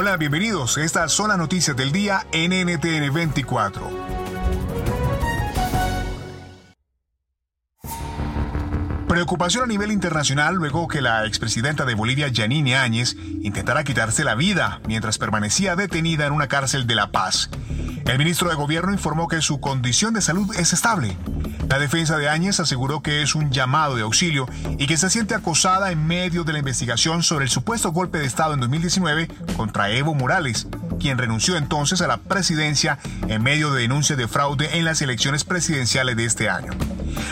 Hola, bienvenidos. Estas son las noticias del día en NTN 24. Preocupación a nivel internacional luego que la expresidenta de Bolivia, Yanine Áñez, intentara quitarse la vida mientras permanecía detenida en una cárcel de La Paz. El ministro de Gobierno informó que su condición de salud es estable. La defensa de Áñez aseguró que es un llamado de auxilio y que se siente acosada en medio de la investigación sobre el supuesto golpe de Estado en 2019 contra Evo Morales, quien renunció entonces a la presidencia en medio de denuncias de fraude en las elecciones presidenciales de este año.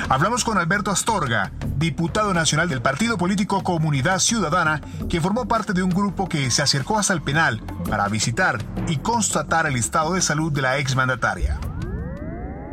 Hablamos con Alberto Astorga, diputado nacional del partido político Comunidad Ciudadana, que formó parte de un grupo que se acercó hasta el penal para visitar y constatar el estado de salud de la exmandataria.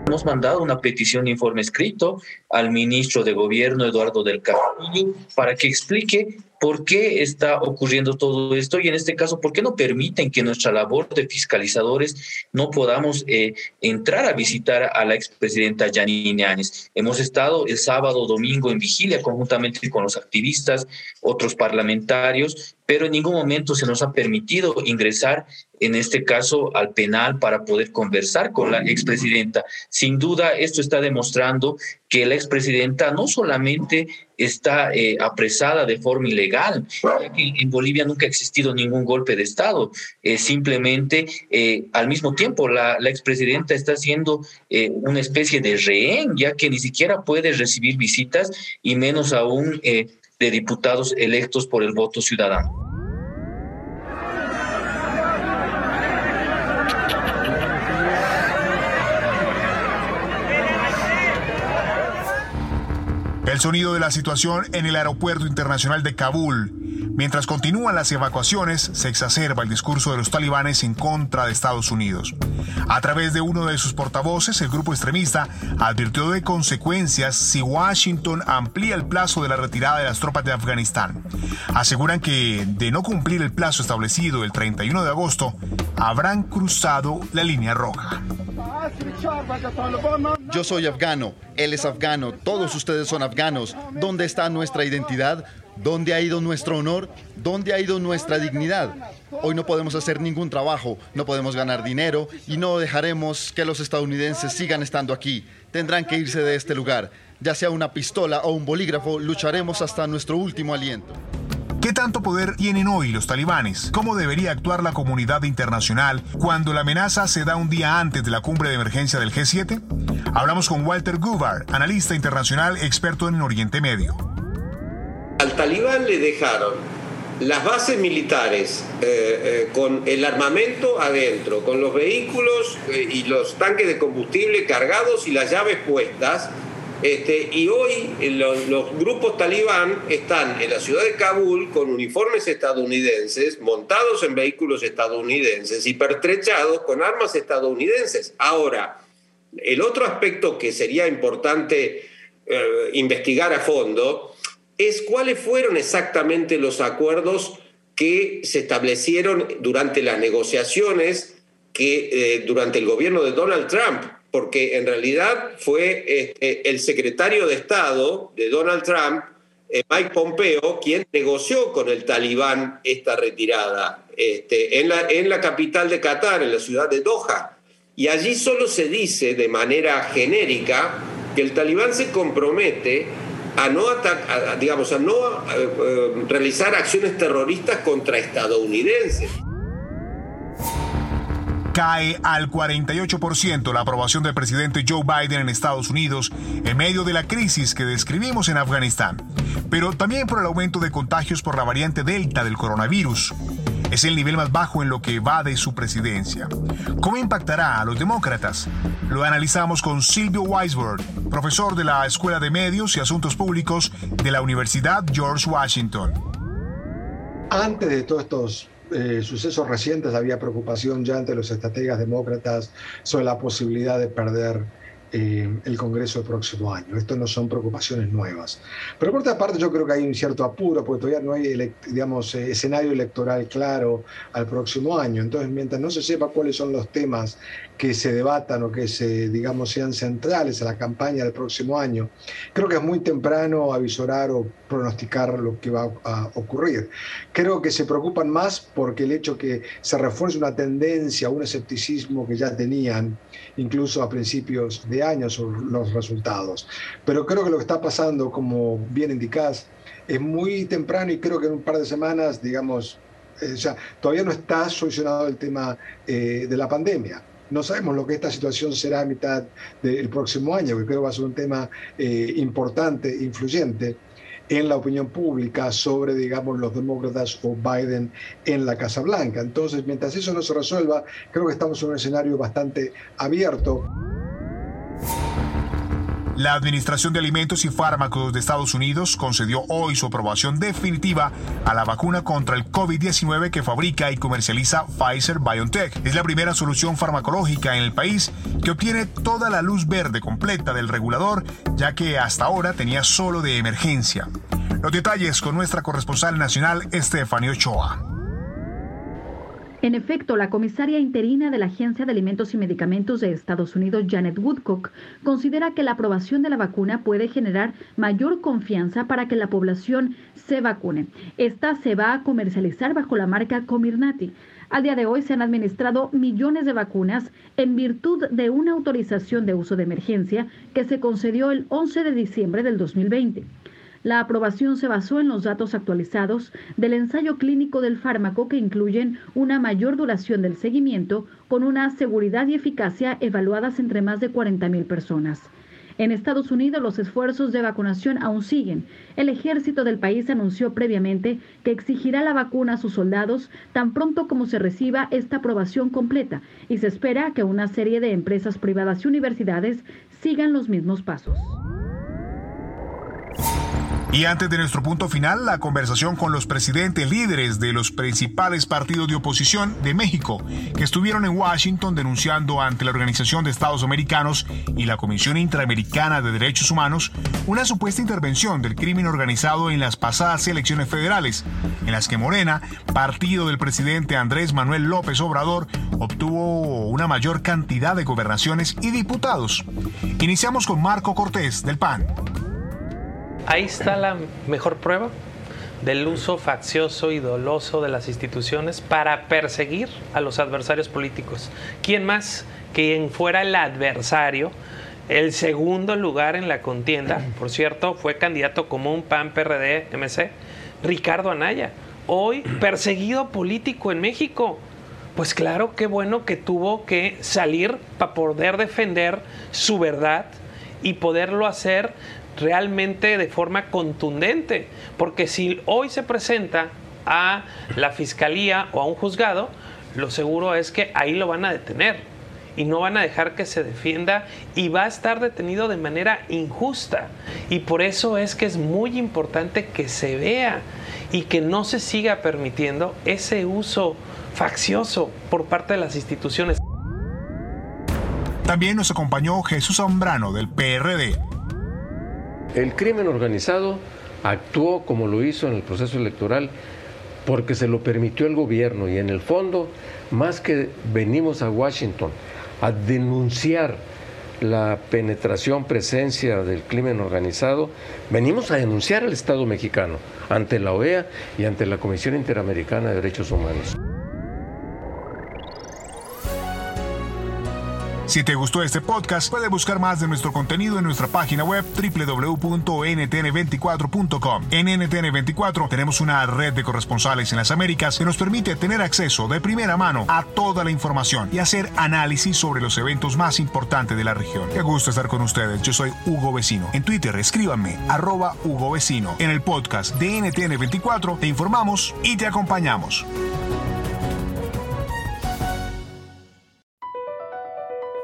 Hemos mandado una petición de informe escrito al ministro de Gobierno, Eduardo del Castillo, para que explique por qué está ocurriendo todo esto y en este caso, por qué no permiten que nuestra labor de fiscalizadores no podamos eh, entrar a visitar a la expresidenta Janine Áñez. Hemos estado el sábado, domingo en vigilia conjuntamente con los activistas, otros parlamentarios, pero en ningún momento se nos ha permitido ingresar, en este caso, al penal para poder conversar con la expresidenta. Sin duda, esto está demostrando que la expresidenta no solamente está eh, apresada de forma ilegal, ya que en Bolivia nunca ha existido ningún golpe de Estado. Eh, simplemente, eh, al mismo tiempo, la, la expresidenta está siendo una especie de rehén, ya que ni siquiera puede recibir visitas y menos aún de diputados electos por el voto ciudadano. El sonido de la situación en el aeropuerto internacional de Kabul. Mientras continúan las evacuaciones, se exacerba el discurso de los talibanes en contra de Estados Unidos. A través de uno de sus portavoces, el grupo extremista advirtió de consecuencias si Washington amplía el plazo de la retirada de las tropas de Afganistán. Aseguran que, de no cumplir el plazo establecido el 31 de agosto, habrán cruzado la línea roja. Yo soy afgano, él es afgano, todos ustedes son afganos. ¿Dónde está nuestra identidad? ¿Dónde ha ido nuestro honor? ¿Dónde ha ido nuestra dignidad? Hoy no podemos hacer ningún trabajo, no podemos ganar dinero y no dejaremos que los estadounidenses sigan estando aquí. Tendrán que irse de este lugar. Ya sea una pistola o un bolígrafo, lucharemos hasta nuestro último aliento. ¿Qué tanto poder tienen hoy los talibanes? ¿Cómo debería actuar la comunidad internacional cuando la amenaza se da un día antes de la cumbre de emergencia del G7? Hablamos con Walter Gubar, analista internacional experto en Oriente Medio. Al talibán le dejaron las bases militares eh, eh, con el armamento adentro, con los vehículos eh, y los tanques de combustible cargados y las llaves puestas este, y hoy los, grupos talibán están en la ciudad de Kabul con uniformes estadounidenses, montados en vehículos estadounidenses y pertrechados con armas estadounidenses. Ahora, el otro aspecto que sería importante eh, investigar a fondo es cuáles fueron exactamente los acuerdos que se establecieron durante las negociaciones que eh, durante el gobierno de Donald Trump porque en realidad fue este, el secretario de Estado de Donald Trump, eh, Mike Pompeo, quien negoció con el talibán esta retirada este, en, la, en la capital de Qatar, en la ciudad de Doha. Y allí solo se dice de manera genérica que el talibán se compromete a no, digamos, a no eh, eh, realizar acciones terroristas contra estadounidenses cae al 48% la aprobación del presidente Joe Biden en Estados Unidos en medio de la crisis que describimos en Afganistán, pero también por el aumento de contagios por la variante Delta del coronavirus. Es el nivel más bajo en lo que va de su presidencia. ¿Cómo impactará a los demócratas? Lo analizamos con Silvio Weisberg, profesor de la Escuela de Medios y Asuntos Públicos de la Universidad George Washington. Antes de todos estos eh, sucesos recientes había preocupación ya entre los estrategas demócratas sobre la posibilidad de perder eh, el Congreso el próximo año. Esto no son preocupaciones nuevas. Pero por otra parte yo creo que hay un cierto apuro porque todavía no hay digamos, eh, escenario electoral claro al próximo año. Entonces, mientras no se sepa cuáles son los temas que se debatan o que se, digamos, sean centrales a la campaña del próximo año, creo que es muy temprano avisorar o pronosticar lo que va a ocurrir. Creo que se preocupan más porque el hecho que se refuerce una tendencia, un escepticismo que ya tenían, incluso a principios de año, sobre los resultados. Pero creo que lo que está pasando, como bien indicás, es muy temprano y creo que en un par de semanas, digamos, eh, todavía no está solucionado el tema eh, de la pandemia no sabemos lo que esta situación será a mitad del próximo año, que creo va a ser un tema eh, importante, influyente en la opinión pública sobre, digamos, los demócratas o Biden en la Casa Blanca. Entonces, mientras eso no se resuelva, creo que estamos en un escenario bastante abierto. La Administración de Alimentos y Fármacos de Estados Unidos concedió hoy su aprobación definitiva a la vacuna contra el COVID-19 que fabrica y comercializa Pfizer BioNTech. Es la primera solución farmacológica en el país que obtiene toda la luz verde completa del regulador, ya que hasta ahora tenía solo de emergencia. Los detalles con nuestra corresponsal nacional, Estefanía Ochoa. En efecto, la comisaria interina de la Agencia de Alimentos y Medicamentos de Estados Unidos, Janet Woodcock, considera que la aprobación de la vacuna puede generar mayor confianza para que la población se vacune. Esta se va a comercializar bajo la marca Comirnaty. Al día de hoy se han administrado millones de vacunas en virtud de una autorización de uso de emergencia que se concedió el 11 de diciembre del 2020. La aprobación se basó en los datos actualizados del ensayo clínico del fármaco que incluyen una mayor duración del seguimiento con una seguridad y eficacia evaluadas entre más de 40.000 personas. En Estados Unidos los esfuerzos de vacunación aún siguen. El ejército del país anunció previamente que exigirá la vacuna a sus soldados tan pronto como se reciba esta aprobación completa y se espera que una serie de empresas privadas y universidades sigan los mismos pasos. Y antes de nuestro punto final, la conversación con los presidentes líderes de los principales partidos de oposición de México, que estuvieron en Washington denunciando ante la Organización de Estados Americanos y la Comisión Interamericana de Derechos Humanos una supuesta intervención del crimen organizado en las pasadas elecciones federales, en las que Morena, partido del presidente Andrés Manuel López Obrador, obtuvo una mayor cantidad de gobernaciones y diputados. Iniciamos con Marco Cortés, del PAN. Ahí está la mejor prueba del uso faccioso y doloso de las instituciones para perseguir a los adversarios políticos. ¿Quién más? Quien fuera el adversario, el segundo lugar en la contienda, por cierto, fue candidato común PAN PRD MC, Ricardo Anaya, hoy perseguido político en México. Pues claro, qué bueno que tuvo que salir para poder defender su verdad y poderlo hacer realmente de forma contundente, porque si hoy se presenta a la fiscalía o a un juzgado, lo seguro es que ahí lo van a detener y no van a dejar que se defienda y va a estar detenido de manera injusta. Y por eso es que es muy importante que se vea y que no se siga permitiendo ese uso faccioso por parte de las instituciones. También nos acompañó Jesús Zambrano del PRD. El crimen organizado actuó como lo hizo en el proceso electoral porque se lo permitió el gobierno y en el fondo, más que venimos a Washington a denunciar la penetración, presencia del crimen organizado, venimos a denunciar al Estado mexicano ante la OEA y ante la Comisión Interamericana de Derechos Humanos. Si te gustó este podcast, puedes buscar más de nuestro contenido en nuestra página web www.ntn24.com. En NTN24 tenemos una red de corresponsales en las Américas que nos permite tener acceso de primera mano a toda la información y hacer análisis sobre los eventos más importantes de la región. Qué gusto estar con ustedes. Yo soy Hugo Vecino. En Twitter escríbanme arroba Hugo Vecino. En el podcast de NTN24 te informamos y te acompañamos.